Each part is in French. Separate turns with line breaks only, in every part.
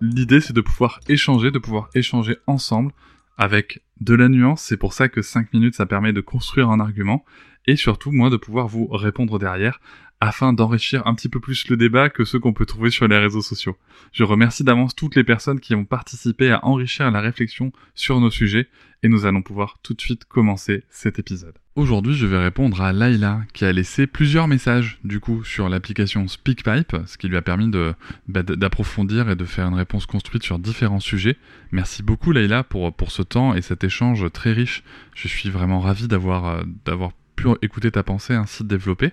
L'idée c'est de pouvoir échanger, de pouvoir échanger ensemble avec de la nuance, c'est pour ça que 5 minutes ça permet de construire un argument, et surtout moi de pouvoir vous répondre derrière afin d'enrichir un petit peu plus le débat que ceux qu'on peut trouver sur les réseaux sociaux. Je remercie d'avance toutes les personnes qui ont participé à enrichir la réflexion sur nos sujets et nous allons pouvoir tout de suite commencer cet épisode. Aujourd'hui, je vais répondre à Laila qui a laissé plusieurs messages du coup sur l'application SpeakPipe, ce qui lui a permis de bah, d'approfondir et de faire une réponse construite sur différents sujets. Merci beaucoup Laila pour pour ce temps et cet échange très riche. Je suis vraiment ravi d'avoir euh, pu écouter ta pensée ainsi développée.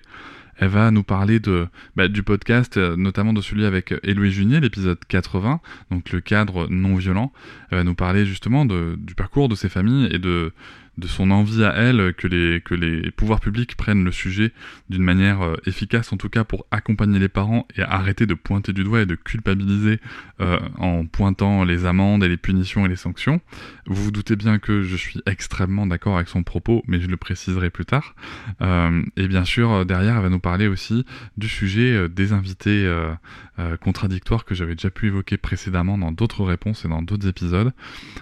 Elle va nous parler de, bah, du podcast, euh, notamment de celui avec Héloïse Junier, l'épisode 80, donc le cadre non violent. Elle va nous parler justement du parcours de ses familles et de, de son envie à elle que les, que les pouvoirs publics prennent le sujet d'une manière euh, efficace, en tout cas pour accompagner les parents et arrêter de pointer du doigt et de culpabiliser euh, en pointant les amendes et les punitions et les sanctions. Vous vous doutez bien que je suis extrêmement d'accord avec son propos, mais je le préciserai plus tard. Euh, et bien sûr, derrière, elle va nous parler aussi du sujet des invités contradictoires que j'avais déjà pu évoquer précédemment dans d'autres réponses et dans d'autres épisodes,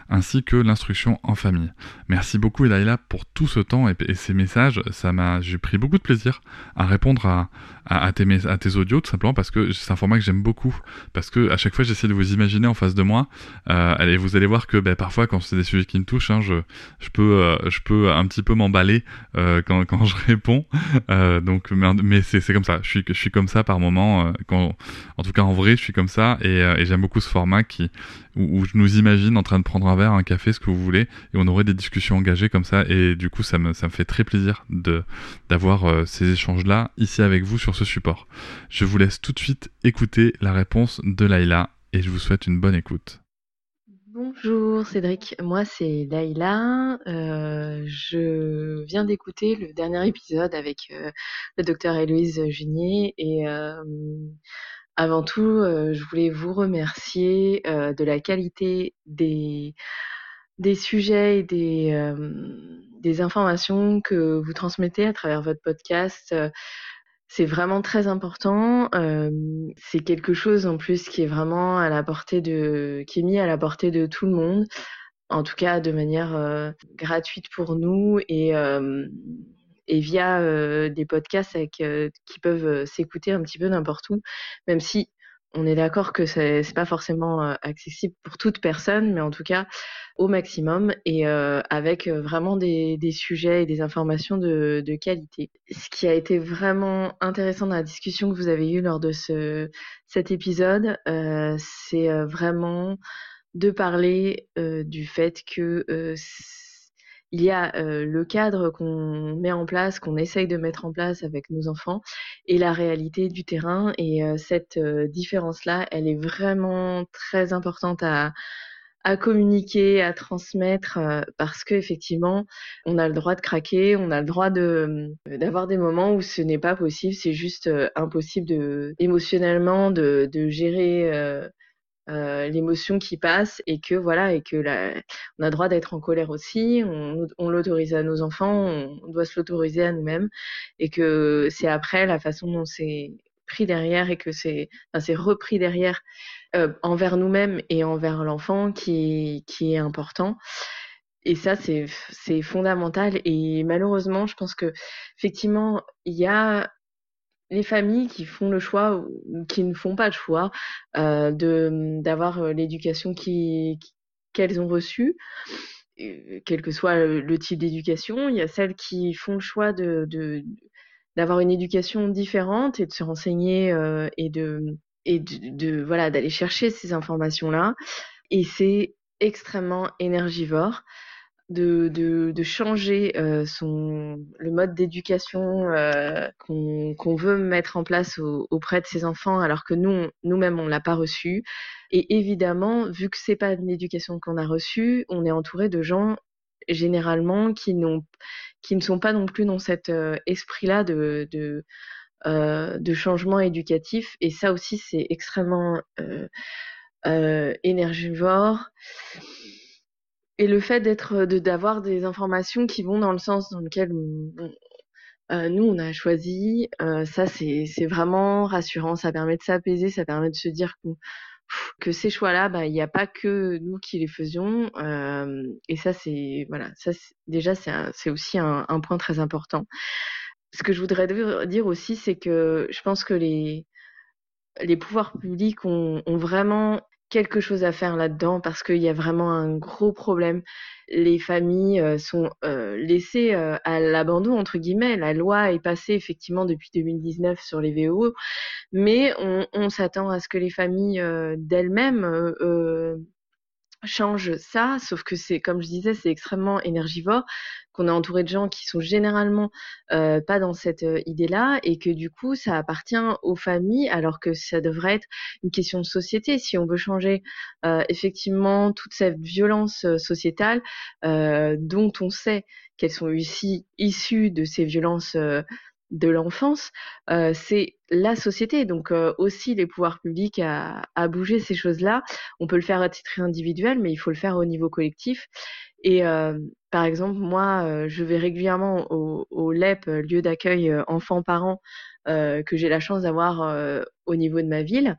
ainsi que l'instruction en famille. Merci beaucoup Laila pour tout ce temps et, ces messages. Ça m'a, j'ai pris beaucoup de plaisir à répondre à, à, tes, à tes audios tout simplement parce que c'est un format que j'aime beaucoup. Parce que à chaque fois j'essaie de vous imaginer en face de moi. Euh, allez, vous allez voir que ben, parfois quand c'est des sujets qui me touchent, hein, je, je peux, euh, je peux un petit peu m'emballer euh, quand, quand je réponds. Euh, donc, mais c'est, c'est comme ça. Je suis, je suis comme ça par moment. Euh, quand, tout cas en vrai, je suis comme ça et, euh, j'aime beaucoup ce format qui où, je nous imagine en train de prendre un verre, un café, ce que vous voulez, et on aurait des discussions engagées comme ça. Et du coup, ça me, ça me fait très plaisir de d'avoir ces échanges là ici avec vous sur ce support. Je vous laisse tout de suite écouter la réponse de Laïla et je vous souhaite une bonne écoute.
Bonjour Cédric, moi c'est Laïla. Euh, je viens d'écouter le dernier épisode avec euh, le docteur Héloïse Junier et euh, avant tout, euh, je voulais vous remercier euh, de la qualité des, sujets et des, euh, des informations que vous transmettez à travers votre podcast. C'est vraiment très important. C'est quelque chose en plus qui est vraiment à la portée de, qui est mis à la portée de tout le monde, en tout cas de manière gratuite pour nous et et via euh, des podcasts euh, qui peuvent s'écouter un petit peu n'importe où, même si on est d'accord que c'est c'est pas forcément euh, accessible pour toute personne, mais en tout cas au maximum et euh, avec euh, vraiment des, sujets et des informations de, qualité. Ce qui a été vraiment intéressant dans la discussion que vous avez eue lors de ce, cet épisode, euh, c'est vraiment de parler euh, du fait que il y a euh, le cadre qu'on met en place, qu'on essaye de mettre en place avec nos enfants, et la réalité du terrain. Et euh, cette euh, différence-là, elle est vraiment très importante à, à communiquer, à transmettre, parce que effectivement, on a le droit de craquer, on a le droit de d'avoir des moments où ce n'est pas possible, c'est juste impossible de émotionnellement de, de gérer euh, l'émotion qui passe et que voilà et que la, on a droit d'être en colère aussi. On, on l'autorise à nos enfants on doit se l'autoriser à nous-mêmes et que c'est après la façon dont c'est pris derrière et que c'est enfin, c'est repris derrière euh, envers nous-mêmes et envers l'enfant qui qui est important. Et ça c'est c'est fondamental. Et malheureusement je pense que effectivement il y a les familles qui font le choix ou qui ne font pas le choix euh, de d'avoir euh, l'éducation qui, qu'elles ont reçu, quel que soit le, type d'éducation. Il y a celles qui font le choix de, d'avoir une éducation différente et de se renseigner et de et de, voilà d'aller chercher ces informations là. Et c'est extrêmement énergivore de, de, de changer euh, son, le mode d'éducation euh, qu'on veut mettre en place auprès de ses enfants alors que nous, nous-mêmes, on l'a pas reçu. Et évidemment, vu que c'est pas une éducation qu'on a reçue, on est entouré de gens généralement qui n'ont qui ne sont pas non plus dans cet euh, esprit-là de, de, euh, de changement éducatif. Et ça aussi, c'est extrêmement euh, énergivore et le fait d'être de d'avoir des informations qui vont dans le sens dans lequel euh, nous on a choisi euh, ça c'est c'est vraiment rassurant. Ça permet de s'apaiser ça permet de se dire que que ces choix là bah il n'y a pas que nous qui les faisions. Euh, et ça c'est voilà ça déjà c'est c'est aussi un, un, point très important. Ce que je voudrais dire aussi c'est que je pense que les les pouvoirs publics ont, ont vraiment quelque chose à faire là-dedans parce qu'il y a vraiment un gros problème. Les familles euh, sont euh, laissées euh, à l'abandon entre guillemets. La loi est passée effectivement depuis 2019 sur les VO, mais on, s'attend à ce que les familles d'elles-mêmes change ça, sauf que c'est, comme je disais, c'est extrêmement énergivore, qu'on est entouré de gens qui sont généralement euh, pas dans cette euh, idée-là, et que du coup, ça appartient aux familles, alors que ça devrait être une question de société. Si on veut changer euh, effectivement toute cette violence sociétale, dont on sait qu'elles sont aussi issues de ces violences de l'enfance, c'est la société, donc aussi les pouvoirs publics à, à bouger ces choses-là. On peut le faire à titre individuel, mais il faut le faire au niveau collectif. Et euh, par exemple, moi, je vais régulièrement au, au LEP, lieu d'accueil enfants-parents, que j'ai la chance d'avoir au niveau de ma ville.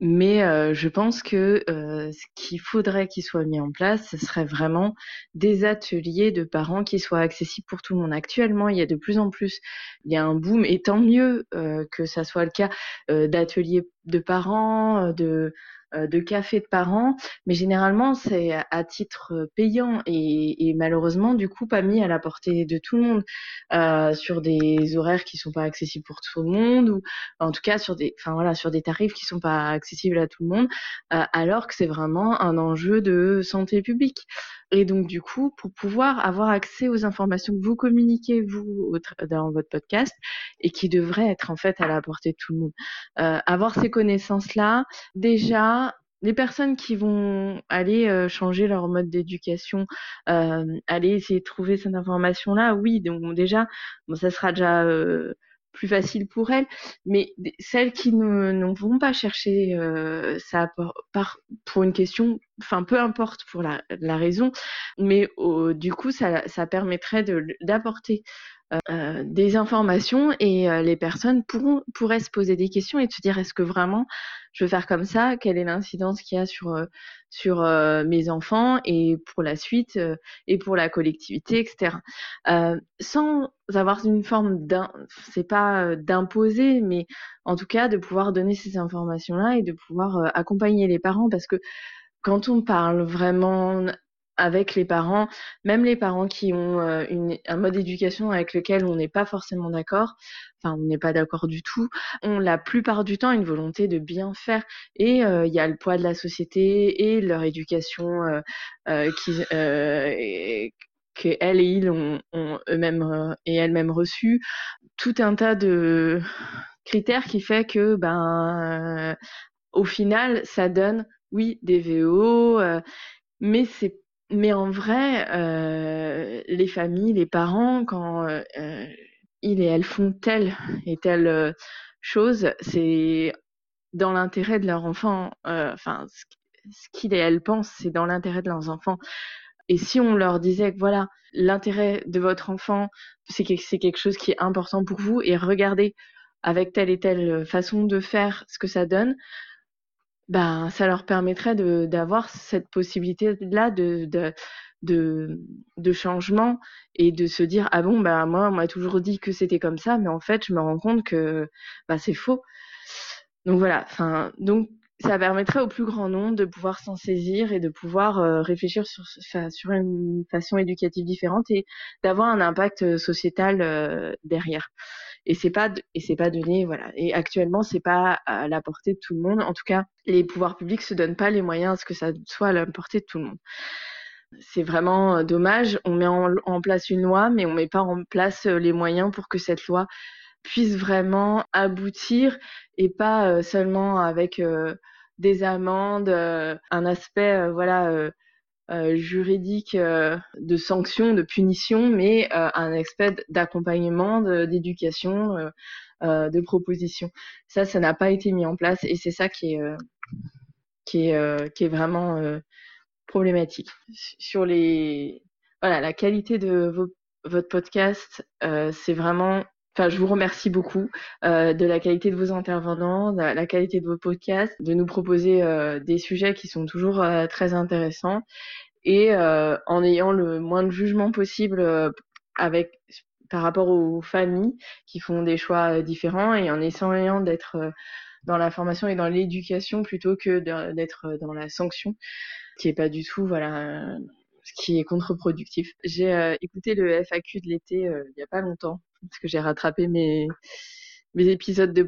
Mais euh, je pense que euh, ce qu'il faudrait qu'il soit mis en place, ce serait vraiment des ateliers de parents qui soient accessibles pour tout le monde. Actuellement, il y a de plus en plus, il y a un boom, et tant mieux euh, que ça soit le cas d'ateliers de parents, de euh, de café de parents, mais généralement c'est à titre euh, payant et, malheureusement du coup pas mis à la portée de tout le monde euh, sur des horaires qui sont pas accessibles pour tout le monde ou en tout cas sur des, enfin voilà, sur des tarifs qui sont pas accessibles à tout le monde, euh, alors que c'est vraiment un enjeu de santé publique. Et donc, du coup, pour pouvoir avoir accès aux informations que vous communiquez, vous, dans votre podcast, et qui devraient être en fait à la portée de tout le monde. Euh, avoir ces connaissances-là, déjà, les personnes qui vont aller euh, changer leur mode d'éducation, euh, aller essayer de trouver cette information-là, oui, donc déjà, bon, ça sera déjà euh, plus facile pour elles, mais celles qui ne, vont pas chercher euh, ça par, pour une question, enfin peu importe pour la, raison, mais du coup ça, permettrait d'apporter des informations et euh, les personnes pourront pourraient se poser des questions et se dire est-ce que vraiment je veux faire comme ça? Quelle est l'incidence qu'il y a sur euh, sur mes enfants et pour la suite et pour la collectivité, etc. sans avoir une forme d'un, c'est pas d'imposer, mais en tout cas de pouvoir donner ces informations-là et de pouvoir accompagner les parents parce que quand on parle vraiment avec les parents, même les parents qui ont euh, une, un mode d'éducation avec lequel on n'est pas forcément d'accord, enfin on n'est pas d'accord du tout, ont la plupart du temps une volonté de bien faire. Et euh, il y a le poids de la société et leur éducation euh, euh qui que elles et ils ont, ont eux-mêmes et elles-mêmes reçu, tout un tas de critères qui fait que ben au final ça donne oui des VO mais c'est mais en vrai, euh, les familles, les parents, quand euh, ils et elles font telle et telle euh, chose, c'est dans l'intérêt de leur enfant. Euh, enfin, ce, qu'ils et elles pensent, c'est dans l'intérêt de leurs enfants. Et si on leur disait que voilà, l'intérêt de votre enfant, c'est c'est quelque chose qui est important pour vous, et regardez avec telle et telle façon de faire ce que ça donne, ben ça leur permettrait de d'avoir cette possibilité là de, de de de changement et de se dire ah bon ben moi on m'a toujours dit que c'était comme ça mais en fait je me rends compte que bah c'est faux donc voilà enfin donc ça permettrait au plus grand nombre de pouvoir s'en saisir et de pouvoir euh, réfléchir sur, sur une façon éducative différente et d'avoir un impact euh, sociétal euh, derrière. Et c'est pas et c'est pas donné voilà. Et actuellement c'est pas à la portée de tout le monde. En tout cas, les pouvoirs publics se donnent pas les moyens à ce que ça soit à la portée de tout le monde. C'est vraiment dommage. On met en, place une loi, mais on met pas en place les moyens pour que cette loi puisse vraiment aboutir et pas euh, seulement avec euh, des amendes, euh, un aspect voilà juridique de sanction, de punition, mais un aspect d'accompagnement, d'éducation, de proposition. Ça, ça n'a pas été mis en place et c'est ça qui est qui est qui est vraiment problématique. Sur les voilà la qualité de vos, votre podcast, c'est vraiment Enfin, je vous remercie beaucoup euh, de la qualité de vos intervenants, de la qualité de vos podcasts, de nous proposer euh, des sujets qui sont toujours euh, très intéressants et euh, en ayant le moins de jugement possible euh, avec par rapport aux familles qui font des choix différents et en essayant d'être dans la formation et dans l'éducation plutôt que d'être dans la sanction, qui est pas du tout voilà ce qui est contre-productif. J'ai écouté le FAQ de l'été il y a pas longtemps parce que j'ai rattrapé mes, mes épisodes de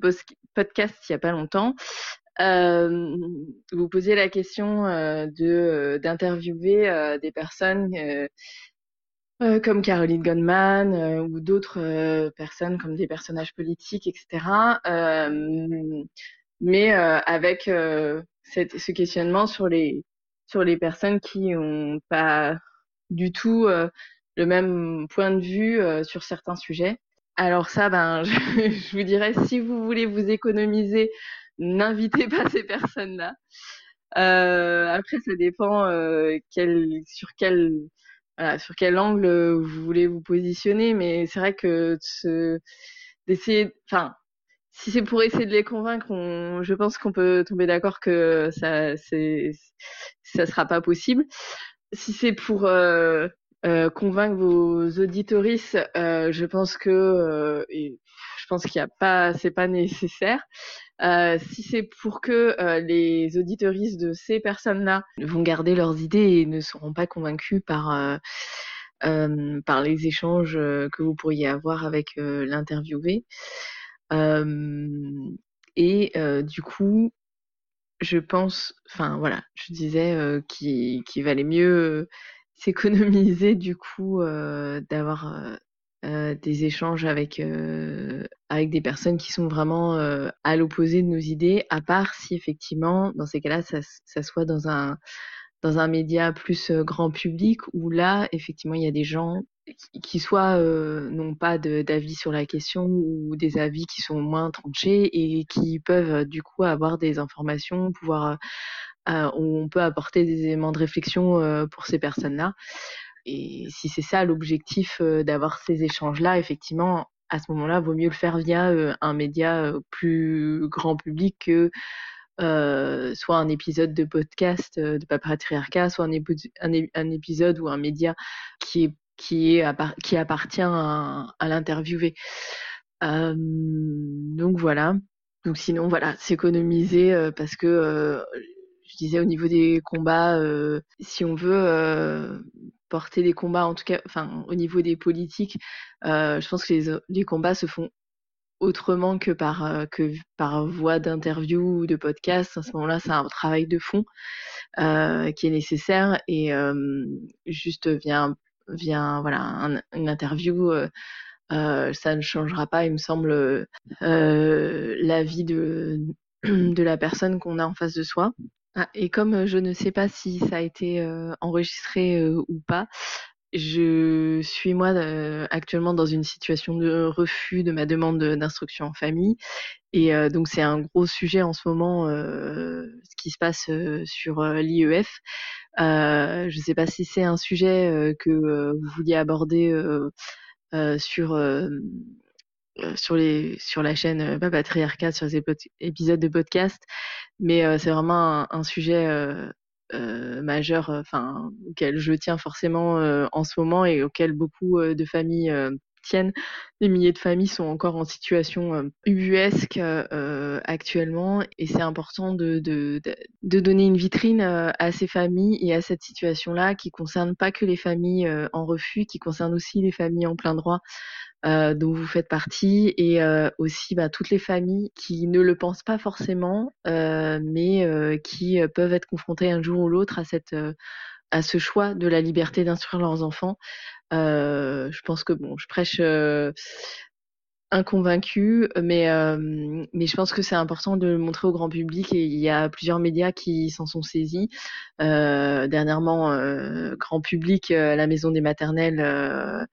podcast il y a pas longtemps. Euh, vous posez la question euh, de euh, d'interviewer euh, des personnes euh, comme Caroline Gunman ou d'autres personnes comme des personnages politiques, etc. mais avec ce questionnement sur les sur les personnes qui ont pas du tout le même point de vue sur certains sujets. Alors ça, ben, je, je, vous dirais, si vous voulez vous économiser, n'invitez pas ces personnes-là. Euh, après, ça dépend euh, quel, sur quel voilà, sur quel angle vous voulez vous positionner, mais c'est vrai que d'essayer, enfin, si c'est pour essayer de les convaincre, on, je pense qu'on peut tomber d'accord que ça, c'est, ça sera pas possible. Si c'est pour euh, euh, convaincre vos auditoristes, euh, je pense que euh, je pense qu'il a pas, c'est pas nécessaire. Si c'est pour que les auditoristes de ces personnes-là vont garder leurs idées et ne seront pas convaincus par par les échanges que vous pourriez avoir avec l'interviewé. et du coup, je pense, enfin voilà, je disais qu'il valait mieux s'économiser du coup euh, d'avoir euh, euh, des échanges avec avec des personnes qui sont vraiment à l'opposé de nos idées, à part si effectivement dans ces cas-là ça, ça soit dans un dans média plus grand public où là effectivement il y a des gens qui soit euh, n'ont pas d'avis sur la question ou des avis qui sont moins tranchés et qui peuvent du coup avoir des informations, pouvoir euh, on peut apporter des éléments de réflexion euh, pour ces personnes-là. Et si c'est ça l'objectif euh, d'avoir ces échanges-là, effectivement, à ce moment-là, vaut mieux le faire via un média plus grand public que soit un épisode de podcast de Papatriarcat, soit un, un, épisode ou un média qui est qui appartient à, à l'interviewé. Euh, donc voilà. Donc sinon voilà, s'économiser parce que disais au niveau des combats, euh, si on veut euh, porter des combats, en tout cas, enfin au niveau des politiques, euh, je pense que les, combats se font autrement que par que par voie d'interview ou de podcast. À ce moment-là, c'est un travail de fond qui est nécessaire et juste via voilà un, une interview. Ça ne changera pas, il me semble, euh, la vie de, de la personne qu'on a en face de soi. Ah, et comme euh, je ne sais pas si ça a été euh, enregistré euh, ou pas, je suis moi actuellement dans une situation de refus de ma demande d'instruction en famille. Et donc c'est un gros sujet en ce moment, ce qui se passe sur l'IEF. je ne sais pas si c'est un sujet que vous vouliez aborder sur sur les sur la chaîne Papatriarcat sur les épisodes de podcast mais euh, c'est vraiment un, un sujet euh, euh, majeur enfin auquel je tiens forcément en ce moment et auquel beaucoup de familles tiennent. Des milliers de familles sont encore en situation ubuesque actuellement et c'est important de, de, de, donner une vitrine à ces familles et à cette situation-là qui concerne pas que les familles en refus, qui concerne aussi les familles en plein droit. Euh, dont vous faites partie, et euh, aussi bah, toutes les familles qui ne le pensent pas forcément, euh, mais qui peuvent être confrontées un jour ou l'autre à ce choix de la liberté d'instruire leurs enfants. je pense que bon, je prêche inconvaincu, mais je pense que c'est important de le montrer au grand public et il y a plusieurs médias qui s'en sont saisis. dernièrement, grand public, la Maison des maternelles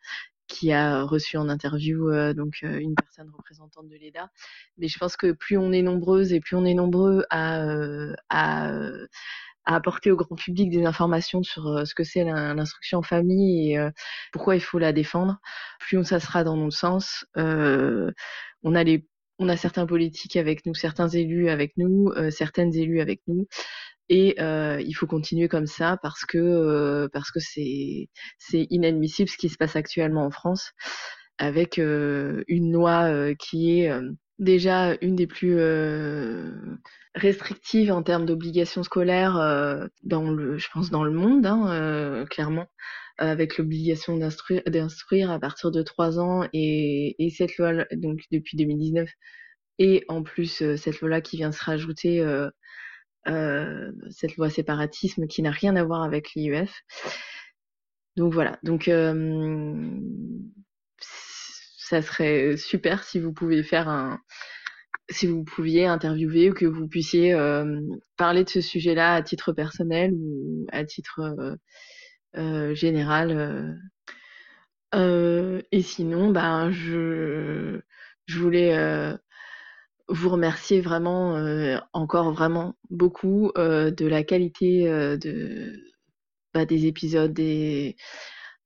qui a reçu en interview euh, donc euh, une personne représentante de l'EDA. Mais je pense que plus on est nombreuses et plus on est nombreux à, euh, apporter au grand public des informations sur ce que c'est l'instruction en famille et pourquoi il faut la défendre, plus ça sera dans notre sens. on a les on a certains politiques avec nous, certains élus avec nous, certaines élus avec nous, et euh, il faut continuer comme ça parce que euh, parce que c'est c'est inadmissible ce qui se passe actuellement en France avec euh, une loi qui est déjà une des plus restrictives en termes d'obligations scolaires dans le je pense dans le monde hein, clairement avec l'obligation d'instruire à partir de 3 ans et, et cette loi donc depuis 2019 et en plus cette loi là qui vient se rajouter euh, cette loi séparatisme qui n'a rien à voir avec l'IEF. Donc voilà, donc euh, ça serait super si vous pouviez faire un, si vous pouviez interviewer ou que vous puissiez euh, parler de ce sujet-là à titre personnel ou à titre euh, général. et sinon, ben je, je voulais vous remercier vraiment euh, encore vraiment beaucoup euh, de la qualité euh, de bah, des épisodes, des,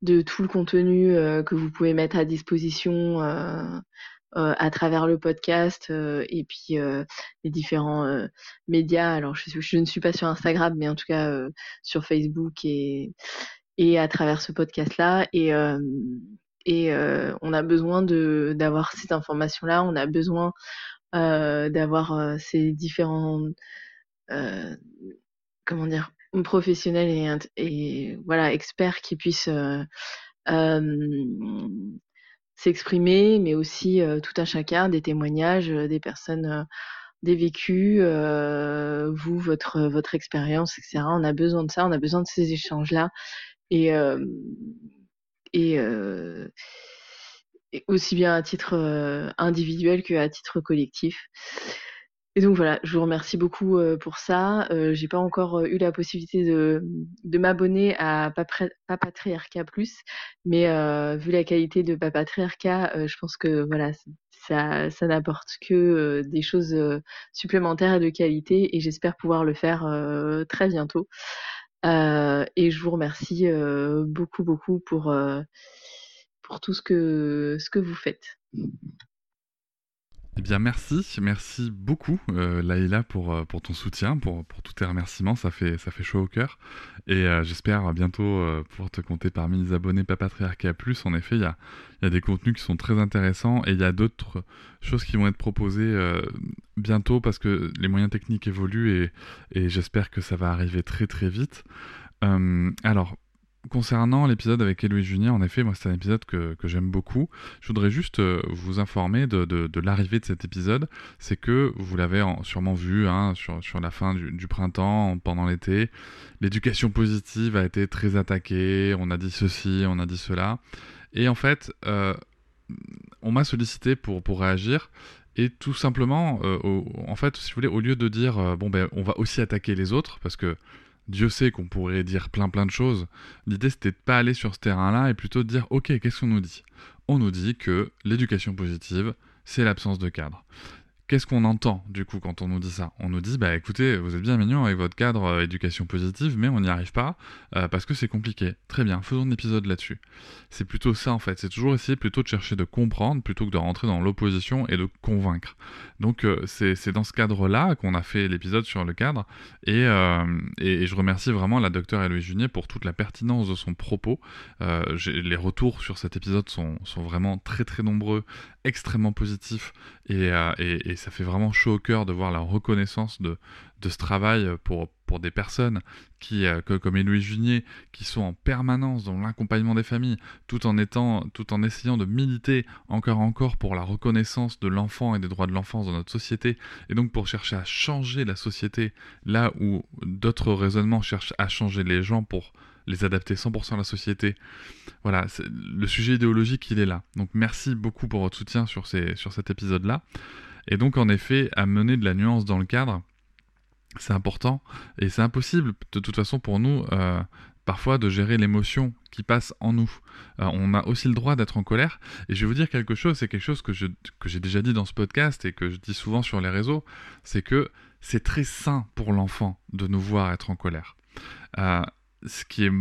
de tout le contenu que vous pouvez mettre à disposition à travers le podcast et puis les différents médias. Alors je, ne suis pas sur Instagram, mais en tout cas sur Facebook et, et à travers ce podcast-là. Et et on a besoin d'avoir ces informations-là. On a besoin d'avoir euh, ces différents euh, comment dire professionnels et, voilà experts qui puissent s'exprimer, mais aussi tout un chacun, des témoignages, des personnes, des vécus, vous, votre votre expérience, etc. On a besoin de ça, on a besoin de ces échanges-là, et aussi bien à titre euh, individuel qu'à titre collectif. Et donc voilà, je vous remercie beaucoup euh, pour ça. Euh, j'ai pas encore eu la possibilité de, de m'abonner à Papatriarca Plus, mais vu la qualité de Papatriarca, je pense que voilà, ça, ça n'apporte que des choses supplémentaires et de qualité, et j'espère pouvoir le faire très bientôt. et je vous remercie beaucoup beaucoup pour pour tout ce que, vous faites.
Eh bien, merci, merci beaucoup, euh, Laïla, pour, euh, pour ton soutien, pour, pour tous tes remerciements. Ça fait, ça fait chaud au cœur. Et euh, j'espère bientôt euh, pouvoir te compter parmi les abonnés Papatriarca Plus. En effet, il y a, y a des contenus qui sont très intéressants et il y a d'autres choses qui vont être proposées bientôt parce que les moyens techniques évoluent et, et j'espère que ça va arriver très très vite. alors, Concernant l'épisode avec Héloïse Junior, en effet, moi c'est un épisode que, j'aime beaucoup. Je voudrais juste euh, vous informer de, l'arrivée de cet épisode. C'est que vous l'avez sûrement vu hein, sur, la fin du, printemps, pendant l'été. L'éducation positive a été très attaquée. On a dit ceci, on a dit cela. Et en fait, euh, on m'a sollicité pour, pour réagir. Et tout simplement, euh, en fait, si vous voulez, au lieu de dire, bon ben, on va aussi attaquer les autres, parce que Dieu sait qu'on pourrait dire plein plein de choses. L'idée c'était de pas aller sur ce terrain-là et plutôt de dire ok qu'est-ce qu'on nous dit? On nous dit que l'éducation positive c'est l'absence de cadre. Qu'est-ce qu'on entend du coup quand on nous dit ça? On nous dit bah écoutez, vous êtes bien mignon avec votre cadre euh, éducation positive, mais on n'y arrive pas euh, parce que c'est compliqué. Très bien, faisons un épisode là-dessus. C'est plutôt ça en fait, c'est toujours essayer plutôt de chercher de comprendre plutôt que de rentrer dans l'opposition et de convaincre. Donc euh, c'est dans ce cadre-là qu'on a fait l'épisode sur le cadre et, je remercie vraiment la docteure Héloïse Junier pour toute la pertinence de son propos. les retours sur cet épisode sont vraiment très très nombreux, extrêmement positifs et, et, et ça fait vraiment chaud au cœur de voir la reconnaissance de, de ce travail pour, pour des personnes qui, euh, comme Éloïse Junier, qui sont en permanence dans l'accompagnement des familles, tout en, étant, tout en essayant de militer encore encore pour la reconnaissance de l'enfant et des droits de l'enfance dans notre société, et donc pour chercher à changer la société là où d'autres raisonnements cherchent à changer les gens pour les adapter 100% à la société. Voilà, le sujet idéologique, il est là. Donc merci beaucoup pour votre soutien sur, ces, sur cet épisode-là. Et donc, en effet, amener de la nuance dans le cadre, c'est important. Et c'est impossible, de toute façon, pour nous, euh, parfois, de gérer l'émotion qui passe en nous. Euh, on a aussi le droit d'être en colère. Et je vais vous dire quelque chose, c'est quelque chose que, que j'ai déjà dit dans ce podcast et que je dis souvent sur les réseaux, c'est que c'est très sain pour l'enfant de nous voir être en colère. Euh, ce qui est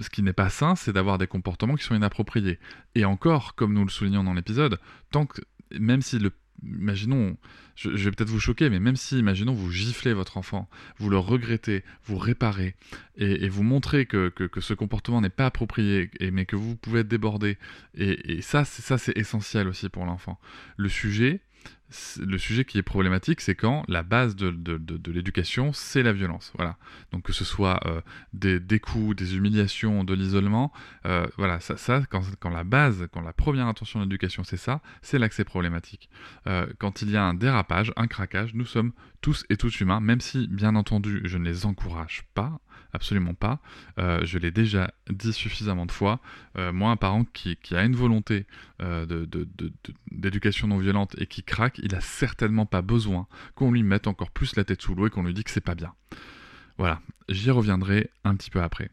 ce qui n'est pas sain, c'est d'avoir des comportements qui sont inappropriés. Et encore, comme nous le soulignons dans l'épisode, tant que même si le imaginons, je, vais peut-être vous choquer, mais même si, imaginons, vous giflez votre enfant, vous le regrettez, vous réparez, et, vous montrez que, ce comportement n'est pas approprié, et, mais que vous pouvez être débordé, et, et ça c'est essentiel aussi pour l'enfant. Le sujet, le sujet qui est problématique, c'est quand la base de, l'éducation, c'est la violence. Voilà. Donc que ce soit euh, des, coups, des humiliations, de l'isolement, euh, voilà, ça, quand, la base, quand la première intention de l'éducation, c'est ça, c'est c'est problématique. Euh, quand il y a un dérapage, un craquage, nous sommes tous et toutes humains, même si, bien entendu, je ne les encourage pas, absolument pas. Euh, je l'ai déjà dit suffisamment de fois. Euh, moi, un parent qui, a une volonté euh, d'éducation non violente et qui craque, il a certainement pas besoin qu'on lui mette encore plus la tête sous l'eau et qu'on lui dise que c'est pas bien. Voilà, j'y reviendrai un petit peu après.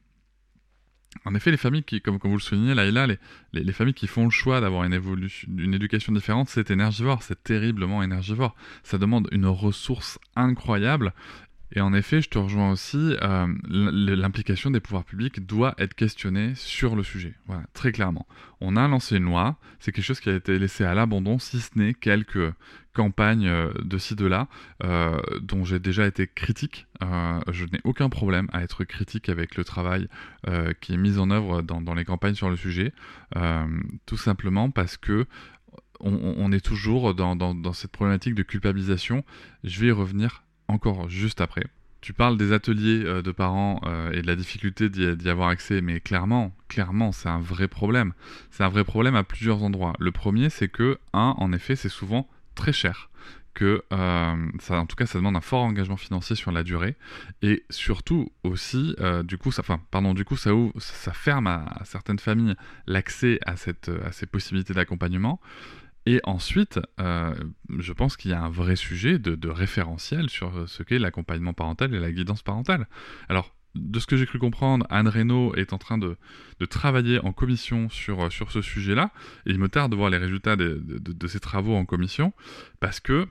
En effet, les familles qui, comme, vous le soulignez là et là, les, les, familles qui font le choix d'avoir une, une éducation différente, c'est énergivore, c'est terriblement énergivore. Ça demande une ressource incroyable et en effet, je te rejoins aussi, euh, l'implication des pouvoirs publics doit être questionnée sur le sujet. Voilà, très clairement. On a lancé une loi, c'est quelque chose qui a été laissé à l'abandon, si ce n'est quelques campagnes euh, de ci, de là, euh, dont j'ai déjà été critique. je n'ai aucun problème à être critique avec le travail qui est mis en œuvre dans, les campagnes sur le sujet, tout simplement parce que on, est toujours dans, dans cette problématique de culpabilisation. Je vais y revenir encore juste après. Tu parles des ateliers euh, de parents euh, et de la difficulté d'y avoir accès, mais clairement, clairement, c'est un vrai problème. C'est un vrai problème à plusieurs endroits. Le premier, c'est que, un, en effet, c'est souvent très cher. Que euh, ça, en tout cas, ça demande un fort engagement financier sur la durée, et surtout aussi, du coup, ça, enfin, pardon, du coup, ça, ça ferme à, à certaines familles l'accès à, cette, à ces possibilités d'accompagnement. Et ensuite, euh, je pense qu'il y a un vrai sujet de, référentiel sur ce qu'est l'accompagnement parental et la guidance parentale. Alors, de ce que j'ai cru comprendre, Anne Reynaud est en train de, travailler en commission sur, sur ce sujet-là, et il me tarde de voir les résultats de, ses travaux en commission, parce que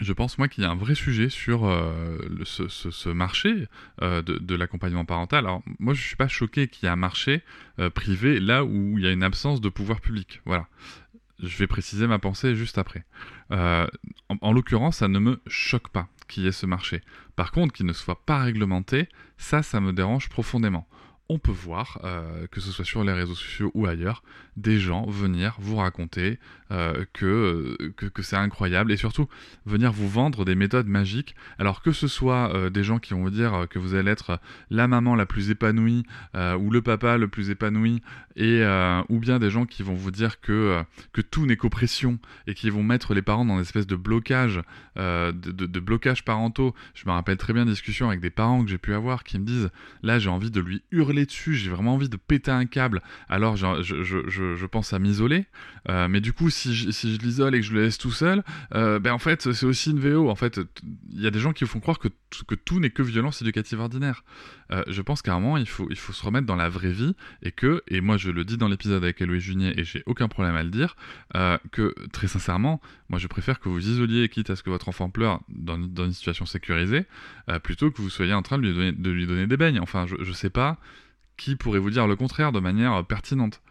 je pense moi qu'il y a un vrai sujet sur euh, ce, marché euh, de, l'accompagnement parental. Alors moi je suis pas choqué qu'il y ait un marché privé là où il y a une absence de pouvoir public. Voilà. Je vais préciser ma pensée juste après. Euh, en, l'occurrence, ça ne me choque pas qu'il y ait ce marché. Par contre, qu'il ne soit pas réglementé, ça, ça me dérange profondément on peut voir, euh, que ce soit sur les réseaux sociaux ou ailleurs, des gens venir vous raconter euh, que, c'est incroyable et surtout venir vous vendre des méthodes magiques. Alors que ce soit euh, des gens qui vont vous dire que vous allez être la maman la plus épanouie ou le papa le plus épanoui, et, ou bien des gens qui vont vous dire que, que tout n'est qu'oppression et qui vont mettre les parents dans une espèce de blocage, de, de, blocage parentaux. Je me rappelle très bien une discussion avec des parents que j'ai pu avoir qui me disent là j'ai envie de lui hurler dessus, j'ai vraiment envie de péter un câble, alors je, je, pense à m'isoler. Euh, mais du coup, si je, l'isole et que je le laisse tout seul, euh, ben en fait, c'est aussi une VO. En fait, il y a des gens qui font croire que que tout n'est que violence éducative ordinaire. Euh, je pense qu'à un moment, il faut, il faut se remettre dans la vraie vie et que, et moi je le dis dans l'épisode avec Eloïse Junier et j'ai aucun problème à le dire, que très sincèrement, moi je préfère que vous isoliez, quitte à ce que votre enfant pleure dans, dans une situation sécurisée, plutôt que vous soyez en train de lui donner, de lui donner des beignes. Enfin, je, je sais pas qui pourrait vous dire le contraire de manière pertinente.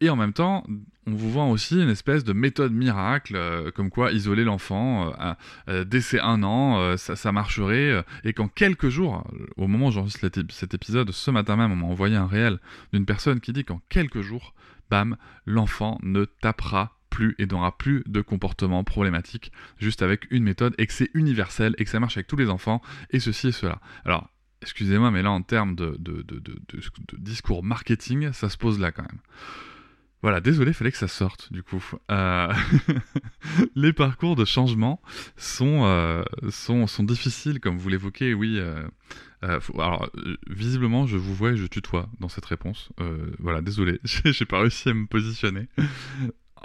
Et en même temps, on vous vend aussi une espèce de méthode miracle, euh, comme quoi isoler l'enfant euh, euh, dès ses un an, ça, ça, marcherait, et qu'en quelques jours, au moment où j'enregistre cet épisode, ce matin même, on m'a envoyé un réel d'une personne qui dit qu'en quelques jours, bam, l'enfant ne tapera plus et n'aura plus de comportement problématique, juste avec une méthode, et que c'est universel, et que ça marche avec tous les enfants, et ceci et cela. Alors, excusez-moi, mais là, en termes de, discours marketing, ça se pose là quand même. Voilà, désolé, fallait que ça sorte du coup. Euh... les parcours de changement sont, euh, sont, difficiles, comme vous l'évoquez, oui. Euh, alors, visiblement, je vous vois et je tutoie dans cette réponse. voilà, désolé, j'ai pas réussi à me positionner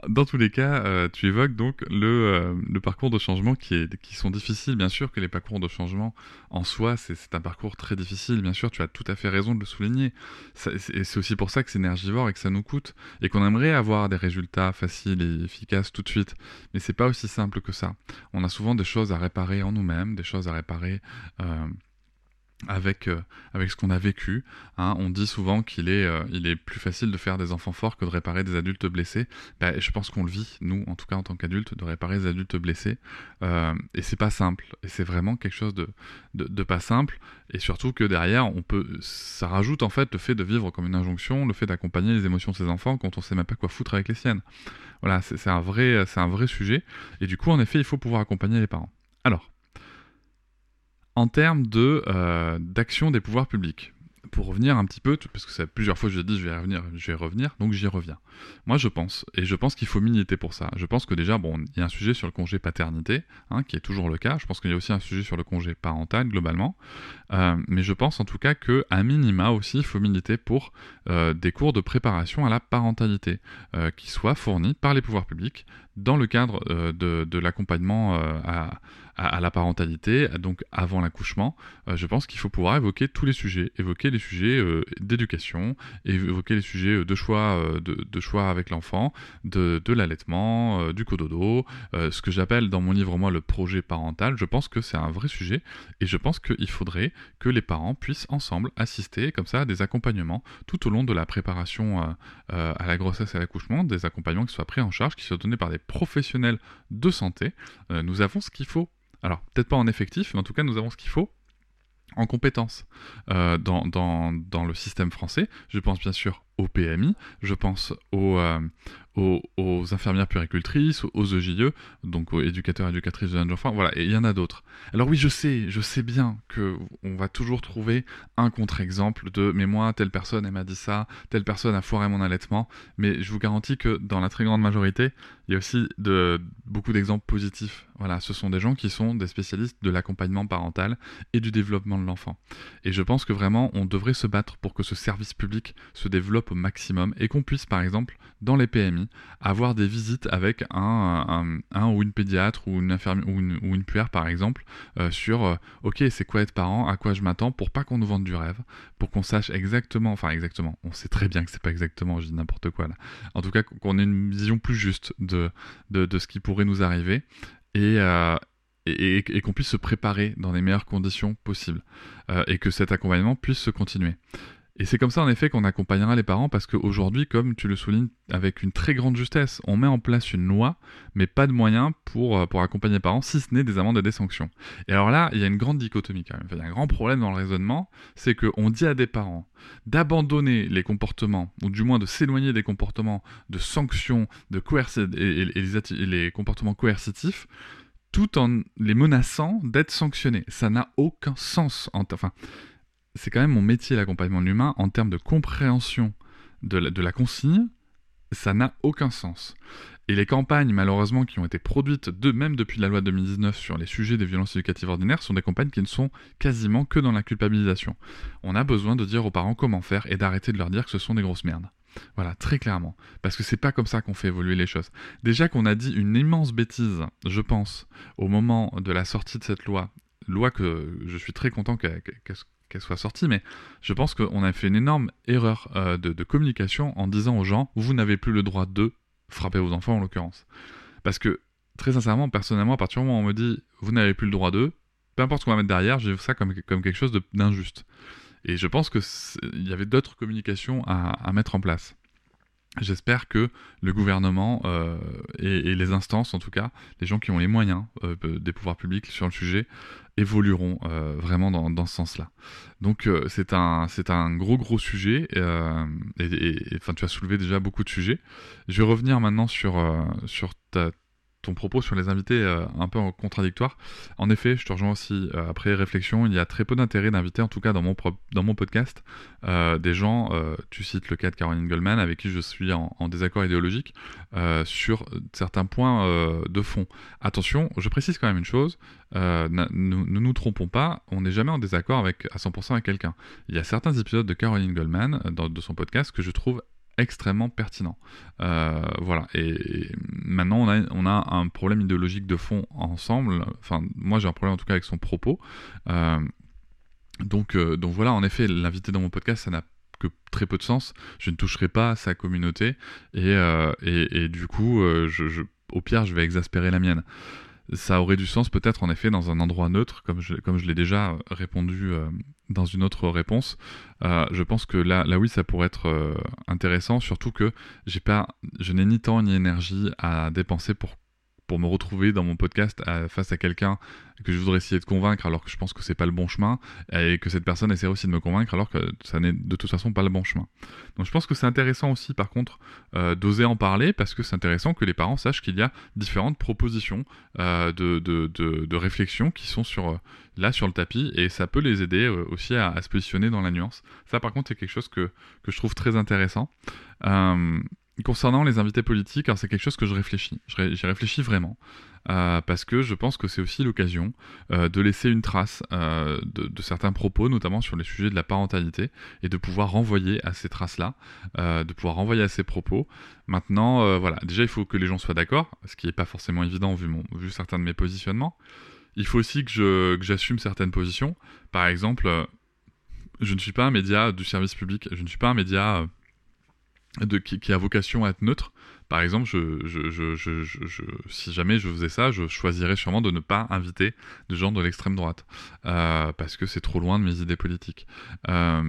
dans tous les cas, euh, tu évoques donc le, euh, le, parcours de changement qui, est, qui sont difficiles. Bien sûr que les parcours de changement en soi, c'est un parcours très difficile. Bien sûr, tu as tout à fait raison de le souligner. et c'est aussi pour ça que c'est énergivore et que ça nous coûte. Et qu'on aimerait avoir des résultats faciles et efficaces tout de suite. Mais c'est pas aussi simple que ça. On a souvent des choses à réparer en nous-mêmes, des choses à réparer. Euh, avec, euh, avec ce qu'on a vécu. Hein. On dit souvent qu'il est, euh, est plus facile de faire des enfants forts que de réparer des adultes blessés. Bah, je pense qu'on le vit, nous, en tout cas en tant qu'adultes, de réparer des adultes blessés. Euh, et c'est pas simple. Et c'est vraiment quelque chose de, de, pas simple. Et surtout que derrière, on peut, ça rajoute en fait le fait de vivre comme une injonction, le fait d'accompagner les émotions de ses enfants quand on sait même pas quoi foutre avec les siennes. Voilà, c'est un un vrai sujet. Et du coup, en effet, il faut pouvoir accompagner les parents. Alors, en termes de euh, d'action des pouvoirs publics. Pour revenir un petit peu, parce que ça plusieurs fois je l'ai dit, je vais revenir, je vais revenir, donc j'y reviens. Moi je pense, et je pense qu'il faut militer pour ça. Je pense que déjà, bon, il y a un sujet sur le congé paternité, hein, qui est toujours le cas. Je pense qu'il y a aussi un sujet sur le congé parental globalement, euh, mais je pense en tout cas que à minima aussi, il faut militer pour euh, des cours de préparation à la parentalité qui soient fournis par les pouvoirs publics dans le cadre de, de l'accompagnement à à, la parentalité, donc avant l'accouchement, euh, je pense qu'il faut pouvoir évoquer tous les sujets, évoquer les sujets euh, d'éducation, évoquer les sujets euh, de choix, de, choix avec l'enfant, de, de l'allaitement, du cododo, ce que j'appelle dans mon livre moi le projet parental. Je pense que c'est un vrai sujet et je pense qu'il faudrait que les parents puissent ensemble assister comme ça à des accompagnements tout au long de la préparation à la grossesse et à l'accouchement, des accompagnements qui soient pris en charge, qui soient donnés par des professionnels de santé. nous avons ce qu'il faut alors peut-être pas en effectif, mais en tout cas nous avons ce qu'il faut en compétences euh, dans, le système français. Je pense bien sûr au PMI, je pense aux, euh, aux, infirmières puricultrices, aux EJE, donc aux éducateurs et éducatrices de enfants, voilà, et il y en a d'autres. Alors oui, je sais, je sais bien que on va toujours trouver un contre-exemple de mais moi, telle personne, elle m'a dit ça, telle personne a foiré mon allaitement, mais je vous garantis que dans la très grande majorité, il y a aussi de, beaucoup d'exemples positifs. Voilà, ce sont des gens qui sont des spécialistes de l'accompagnement parental et du développement de l'enfant. Et je pense que vraiment, on devrait se battre pour que ce service public se développe au maximum et qu'on puisse par exemple dans les PMI avoir des visites avec un, un, ou une pédiatre ou une infirmière ou une, puère par exemple euh, sur euh, ok c'est quoi être parent, à quoi je m'attends pour pas qu'on nous vende du rêve, pour qu'on sache exactement, enfin exactement, on sait très bien que c'est pas exactement, je dis n'importe quoi là, en tout cas qu'on ait une vision plus juste de, de, ce qui pourrait nous arriver et, euh, et, et, qu'on puisse se préparer dans les meilleures conditions possibles et que cet accompagnement puisse se continuer. Et c'est comme ça en effet qu'on accompagnera les parents parce qu'aujourd'hui, comme tu le soulignes avec une très grande justesse, on met en place une loi, mais pas de moyens pour, euh, pour accompagner les parents, si ce n'est des amendes et des sanctions. Et alors là, il y a une grande dichotomie quand même. il y a un grand problème dans le raisonnement, c'est qu'on dit à des parents d'abandonner les comportements, ou du moins de s'éloigner des comportements de sanctions, de et, les, les comportements coercitifs, tout en les menaçant d'être sanctionnés. Ça n'a aucun sens. Enfin, c'est quand même mon métier, l'accompagnement de l'humain, en termes de compréhension de la, consigne, ça n'a aucun sens. Et les campagnes, malheureusement, qui ont été produites de même depuis la loi de 2019 sur les sujets des violences éducatives ordinaires, sont des campagnes qui ne sont quasiment que dans la culpabilisation. On a besoin de dire aux parents comment faire et d'arrêter de leur dire que ce sont des grosses merdes. Voilà, très clairement. Parce que c'est pas comme ça qu'on fait évoluer les choses. Déjà qu'on a dit une immense bêtise, je pense, au moment de la sortie de cette loi loi que je suis très content qu'elle soit sortie, mais je pense qu'on a fait une énorme erreur euh, de, communication en disant aux gens, vous n'avez plus le droit de frapper vos enfants en l'occurrence. Parce que, très sincèrement, personnellement, à partir du moment où on me dit, vous n'avez plus le droit de, peu importe ce qu'on va mettre derrière, j'ai vu ça comme, comme quelque chose d'injuste. Et je pense qu'il y avait d'autres communications à, mettre en place. J'espère que le gouvernement euh, et, les instances, en tout cas, les gens qui ont les moyens euh, des pouvoirs publics sur le sujet, évolueront euh, vraiment dans, ce sens-là. Donc c'est un, gros gros sujet et, enfin, tu as soulevé déjà beaucoup de sujets. Je vais revenir maintenant sur ta, ton propos sur les invités euh, un peu contradictoire. En effet, je te rejoins aussi, euh, après réflexion, il y a très peu d'intérêt d'inviter, en tout cas dans mon, dans mon podcast, euh, des gens, tu cites le cas de Caroline Goldman, avec qui je suis en, désaccord idéologique, sur certains points de fond. Attention, je précise quand même une chose, ne nous, nous trompons pas, on n'est jamais en désaccord avec, à 100% avec quelqu'un. Il y a certains épisodes de Caroline Goldman, dans, de son podcast, que je trouve extrêmement pertinent. Euh, voilà. Et, maintenant, on a, on a un problème idéologique de fond ensemble. Enfin, moi, j'ai un problème en tout cas avec son propos. Euh, donc, euh, donc voilà, en effet, l'invité dans mon podcast, ça n'a que très peu de sens. Je ne toucherai pas à sa communauté et, et, du coup, au pire, je vais exaspérer la mienne ça aurait du sens peut-être en effet dans un endroit neutre, comme je, comme je l'ai déjà répondu euh, dans une autre réponse. Euh, je pense que là, oui, ça pourrait être euh, intéressant, surtout que j'ai pas, je n'ai ni temps ni énergie à dépenser pour pour me retrouver dans mon podcast face à quelqu'un que je voudrais essayer de convaincre alors que je pense que c'est pas le bon chemin et que cette personne essaie aussi de me convaincre alors que ça n'est de toute façon pas le bon chemin. Donc je pense que c'est intéressant aussi par contre euh, d'oser en parler parce que c'est intéressant que les parents sachent qu'il y a différentes propositions euh, de, de, de, réflexion qui sont sur, euh, là sur le tapis et ça peut les aider aussi à, à, se positionner dans la nuance. Ça par contre c'est quelque chose que, que je trouve très intéressant. Concernant les invités politiques, c'est quelque chose que je réfléchis. J'y réfléchis vraiment. Euh, parce que je pense que c'est aussi l'occasion euh, de laisser une trace euh, de, certains propos, notamment sur les sujets de la parentalité, et de pouvoir renvoyer à ces traces-là, de pouvoir renvoyer à ces propos. Maintenant, voilà, déjà il faut que les gens soient d'accord, ce qui n'est pas forcément évident vu, mon, vu certains de mes positionnements. Il faut aussi que j'assume certaines positions. Par exemple, je ne suis pas un média du service public, je ne suis pas un média qui, a vocation à être neutre. Par exemple, si jamais je faisais ça, je choisirais sûrement de ne pas inviter des gens de l'extrême droite, euh, parce que c'est trop loin de mes idées politiques. Euh,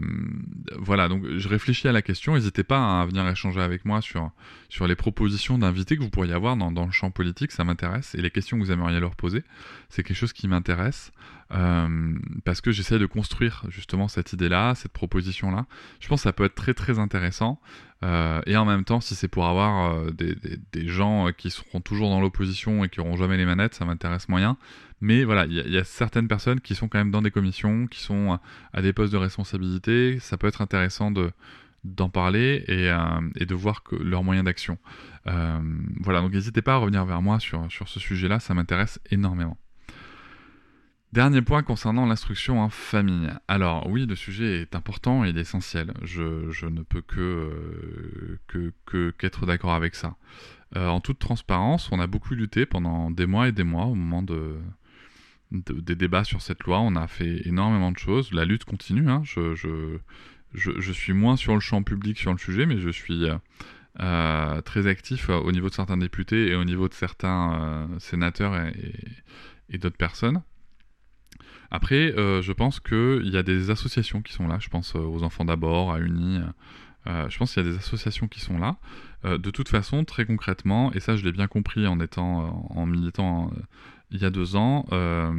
voilà, donc je réfléchis à la question. N'hésitez pas à venir échanger avec moi sur, sur les propositions d'invités que vous pourriez avoir dans le champ politique, ça m'intéresse, et les questions que vous aimeriez leur poser, c'est quelque chose qui m'intéresse. Euh, parce que j'essaie de construire justement cette idée-là, cette proposition-là. Je pense que ça peut être très très intéressant. Euh, et en même temps, si c'est pour avoir euh, des, des, gens qui seront toujours dans l'opposition et qui auront jamais les manettes, ça m'intéresse moyen. Mais voilà, il y, a certaines personnes qui sont quand même dans des commissions, qui sont à des postes de responsabilité. Ça peut être intéressant de d'en parler et, et, de voir leurs moyens d'action. voilà, donc n'hésitez pas à revenir vers moi sur, sur ce sujet-là, ça m'intéresse énormément. Dernier point concernant l'instruction en famille. Alors oui, le sujet est important et il essentiel. Je, ne peux que, que, qu'être d'accord avec ça. Euh, en toute transparence, on a beaucoup lutté pendant des mois et des mois au moment de, des débats sur cette loi. On a fait énormément de choses. La lutte continue. Hein. Je, suis moins sur le champ public sur le sujet, mais je suis euh, très actif au niveau de certains députés et au niveau de certains euh, sénateurs et d'autres personnes. Après, euh, je pense qu'il y a des associations qui sont là. Je pense euh, aux Enfants d'abord, à Uni. Euh, je pense qu'il y a des associations qui sont là. de toute façon, très concrètement, et ça je l'ai bien compris en étant en militant il y a deux ans, ce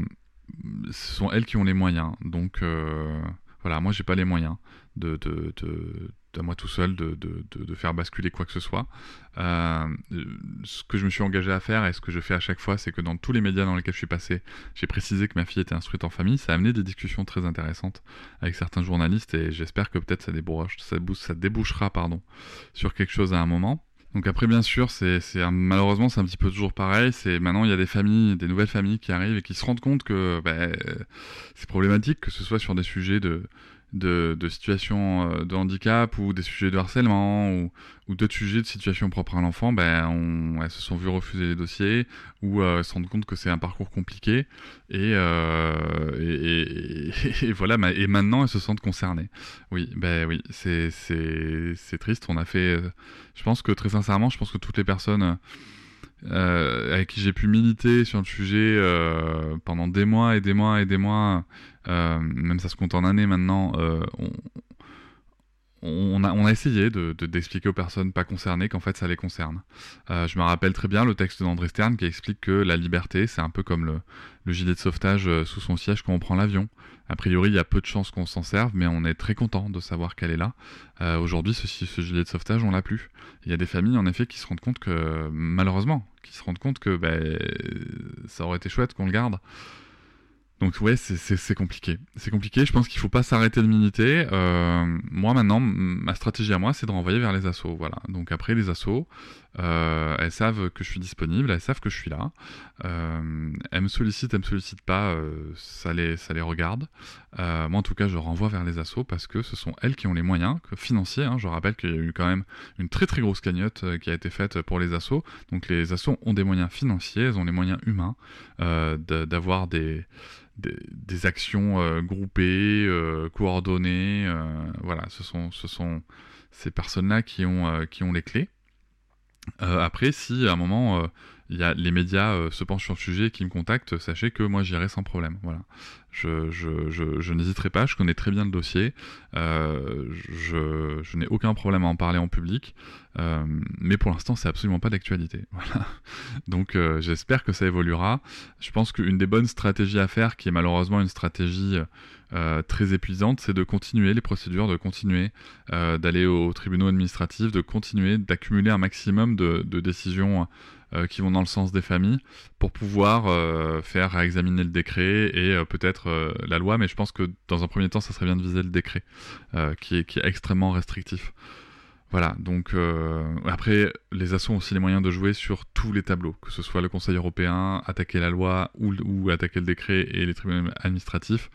sont elles qui ont les moyens. Donc voilà, moi j'ai pas les moyens de, à moi tout seul de, de, de, faire basculer quoi que ce soit. Euh, ce que je me suis engagé à faire et ce que je fais à chaque fois, c'est que dans tous les médias dans lesquels je suis passé, j'ai précisé que ma fille était instruite en famille. Ça a amené des discussions très intéressantes avec certains journalistes et j'espère que peut-être ça, ça, débouchera pardon, sur quelque chose à un moment. Donc après, bien sûr, c'est, malheureusement, c'est un petit peu toujours pareil. C'est maintenant, il y a des familles, des nouvelles familles qui arrivent et qui se rendent compte que bah, c'est problématique, que ce soit sur des sujets de de, situations euh, de handicap ou des sujets de harcèlement ou, d'autres sujets de situations propres à l'enfant, ben, elles se sont vues refuser les dossiers ou euh, se rendent compte que c'est un parcours compliqué et, euh, voilà, et maintenant elles se sentent concernées. Oui, ben oui, c'est triste. On a fait, je pense que très sincèrement, je pense que toutes les personnes euh, avec qui j'ai pu militer sur le sujet euh, pendant des mois et des mois et des mois, euh, même ça se compte en années maintenant, euh, on, on, a, essayé de, de, d'expliquer aux personnes pas concernées qu'en fait ça les concerne. Euh, je me rappelle très bien le texte d'André Stern qui explique que la liberté, c'est un peu comme le, le gilet de sauvetage euh, sous son siège quand on prend l'avion. A priori, il y a peu de chances qu'on s'en serve, mais on est très content de savoir qu'elle est là. Euh, aujourd'hui, ce, ce, gilet de sauvetage, on l'a plus. Il y a des familles, en effet, qui se rendent compte que, malheureusement, qui se rendent compte que ben, ça aurait été chouette qu'on le garde. Donc ouais, c'est compliqué. C'est compliqué. Je pense qu'il faut pas s'arrêter de militer. Euh, moi maintenant, ma stratégie à moi, c'est de renvoyer vers les assos. Voilà. Donc après les assos, euh, elles savent que je suis disponible, elles savent que je suis là. Euh, elles me sollicitent, elles me sollicitent pas, euh, ça les ça les regarde. Moi en tout cas, je renvoie vers les assos parce que ce sont elles qui ont les moyens financiers. Hein. Je rappelle qu'il y a eu quand même une très très grosse cagnotte qui a été faite pour les assos. Donc les assos ont des moyens financiers, elles ont les moyens humains d'avoir des des, actions groupées, coordonnées. Voilà, ce sont, ce sont ces personnes-là qui, ont qui ont les clés. Après, si à un moment il y a les médias euh, se penchent sur le sujet et qui me contactent, sachez que moi j'irai sans problème. Voilà. Je, je, je, n'hésiterai pas, je connais très bien le dossier, euh, je, n'ai aucun problème à en parler en public, euh, mais pour l'instant c'est absolument pas d'actualité. Voilà. Donc euh, j'espère que ça évoluera. Je pense qu'une des bonnes stratégies à faire, qui est malheureusement une stratégie euh, très épuisante, c'est de continuer les procédures, de continuer euh, d'aller aux tribunaux administratifs, de continuer d'accumuler un maximum de, décisions euh, qui vont dans le sens des familles pour pouvoir faire examiner le décret et peut-être la loi, mais je pense que dans un premier temps, ça serait bien de viser le décret qui, est, extrêmement restrictif. Voilà, donc après, les assos ont aussi les moyens de jouer sur tous les tableaux, que ce soit le Conseil européen, attaquer la loi ou attaquer le décret et les tribunaux administratifs.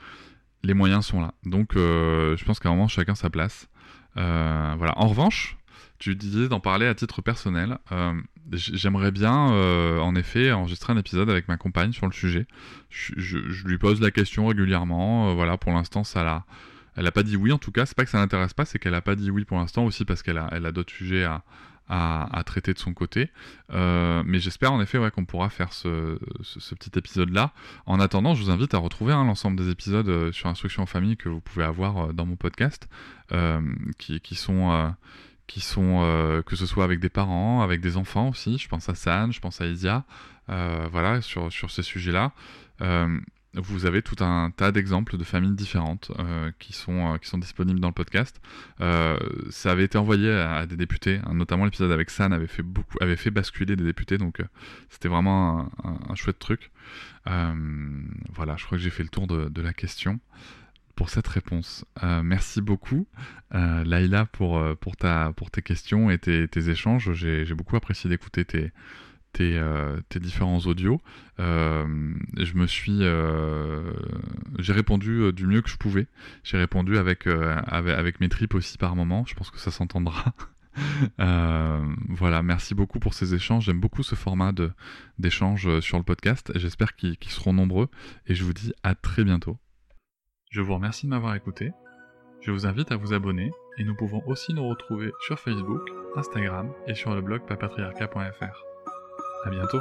Les moyens sont là. Donc euh, je pense qu'à un moment, chacun sa place. Euh, voilà. En revanche, tu disais d'en parler à titre personnel. Euh, J'aimerais bien, en effet, enregistrer un épisode avec ma compagne sur le sujet. Je, lui pose la question régulièrement. Voilà, pour l'instant, ça l'a. Elle a pas dit oui, en tout cas. C'est pas que ça l'intéresse pas, c'est qu'elle a pas dit oui pour l'instant aussi parce qu'elle a, elle a d'autres sujets à, à, traiter de son côté. Euh, mais j'espère en effet ouais, qu'on pourra faire ce, petit épisode-là. En attendant, je vous invite à retrouver hein, l'ensemble des épisodes euh, sur instruction en famille que vous pouvez avoir euh, dans mon podcast, qui, sont qui sont que ce soit avec des parents, avec des enfants aussi. Je pense à San, je pense à Isia, voilà sur sur ces sujets-là. Euh, vous avez tout un tas d'exemples de familles différentes euh, qui sont qui sont disponibles dans le podcast. ça avait été envoyé à, des députés, hein, notamment l'épisode avec San avait fait beaucoup, avait fait basculer des députés, donc c'était vraiment un, chouette truc. voilà, je crois que j'ai fait le tour de, la question pour cette réponse. Euh, merci beaucoup, euh, Laïla, pour, pour, ta, pour tes questions et tes échanges. J'ai beaucoup apprécié d'écouter tes, tes, euh, tes, différents audios. je me suis, j'ai répondu du mieux que je pouvais. J'ai répondu avec, avec, mes tripes aussi par moment. Je pense que ça s'entendra. voilà, merci beaucoup pour ces échanges. J'aime beaucoup ce format d'échange sur le podcast. J'espère qu'ils qu seront nombreux et je vous dis à très bientôt. Je vous remercie de m'avoir écouté. Je vous invite à vous abonner et nous pouvons aussi nous retrouver sur Facebook, Instagram et sur le blog papatriarca.fr. À bientôt.